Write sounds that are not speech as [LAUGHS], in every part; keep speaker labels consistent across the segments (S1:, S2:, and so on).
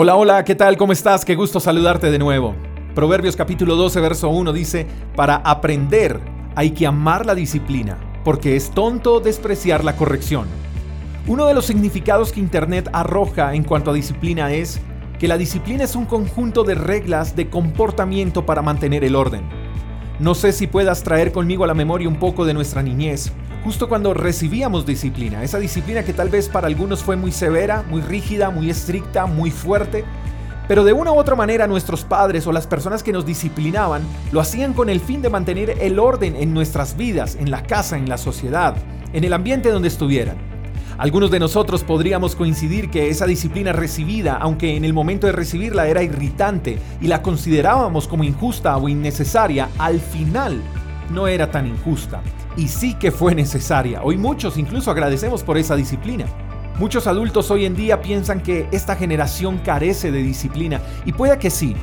S1: Hola, hola, ¿qué tal? ¿Cómo estás? Qué gusto saludarte de nuevo. Proverbios capítulo 12, verso 1 dice, para aprender hay que amar la disciplina, porque es tonto despreciar la corrección. Uno de los significados que Internet arroja en cuanto a disciplina es que la disciplina es un conjunto de reglas de comportamiento para mantener el orden. No sé si puedas traer conmigo a la memoria un poco de nuestra niñez, justo cuando recibíamos disciplina, esa disciplina que tal vez para algunos fue muy severa, muy rígida, muy estricta, muy fuerte, pero de una u otra manera nuestros padres o las personas que nos disciplinaban lo hacían con el fin de mantener el orden en nuestras vidas, en la casa, en la sociedad, en el ambiente donde estuvieran. Algunos de nosotros podríamos coincidir que esa disciplina recibida, aunque en el momento de recibirla era irritante y la considerábamos como injusta o innecesaria, al final no era tan injusta y sí que fue necesaria. Hoy muchos incluso agradecemos por esa disciplina. Muchos adultos hoy en día piensan que esta generación carece de disciplina y puede que sí.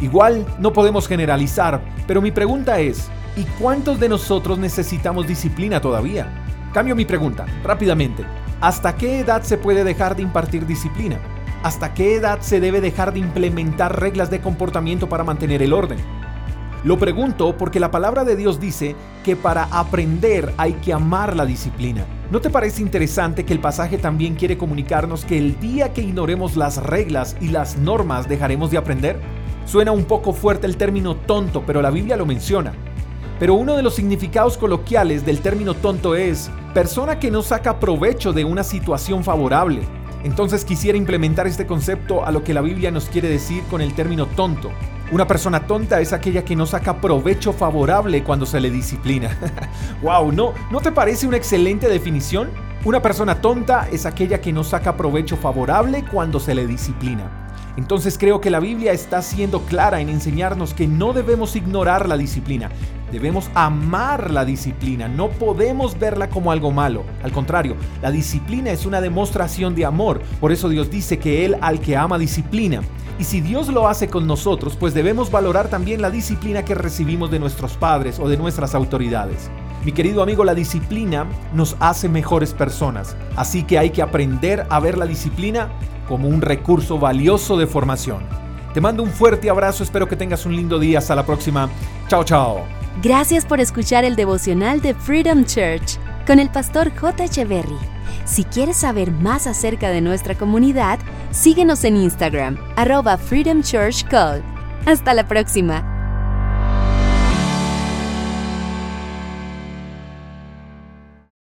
S1: Igual no podemos generalizar, pero mi pregunta es, ¿y cuántos de nosotros necesitamos disciplina todavía? Cambio mi pregunta, rápidamente. ¿Hasta qué edad se puede dejar de impartir disciplina? ¿Hasta qué edad se debe dejar de implementar reglas de comportamiento para mantener el orden? Lo pregunto porque la palabra de Dios dice que para aprender hay que amar la disciplina. ¿No te parece interesante que el pasaje también quiere comunicarnos que el día que ignoremos las reglas y las normas dejaremos de aprender? Suena un poco fuerte el término tonto, pero la Biblia lo menciona. Pero uno de los significados coloquiales del término tonto es persona que no saca provecho de una situación favorable. Entonces quisiera implementar este concepto a lo que la Biblia nos quiere decir con el término tonto. Una persona tonta es aquella que no saca provecho favorable cuando se le disciplina. [LAUGHS] wow, ¿no, ¿no te parece una excelente definición? Una persona tonta es aquella que no saca provecho favorable cuando se le disciplina. Entonces creo que la Biblia está siendo clara en enseñarnos que no debemos ignorar la disciplina, debemos amar la disciplina, no podemos verla como algo malo. Al contrario, la disciplina es una demostración de amor, por eso Dios dice que Él al que ama disciplina. Y si Dios lo hace con nosotros, pues debemos valorar también la disciplina que recibimos de nuestros padres o de nuestras autoridades. Mi querido amigo, la disciplina nos hace mejores personas, así que hay que aprender a ver la disciplina como un recurso valioso de formación. Te mando un fuerte abrazo, espero que tengas un lindo día, hasta la próxima. Chao, chao.
S2: Gracias por escuchar el devocional de Freedom Church con el pastor J. Echeverry. Si quieres saber más acerca de nuestra comunidad, síguenos en Instagram, arroba Freedom Church Call. Hasta la próxima.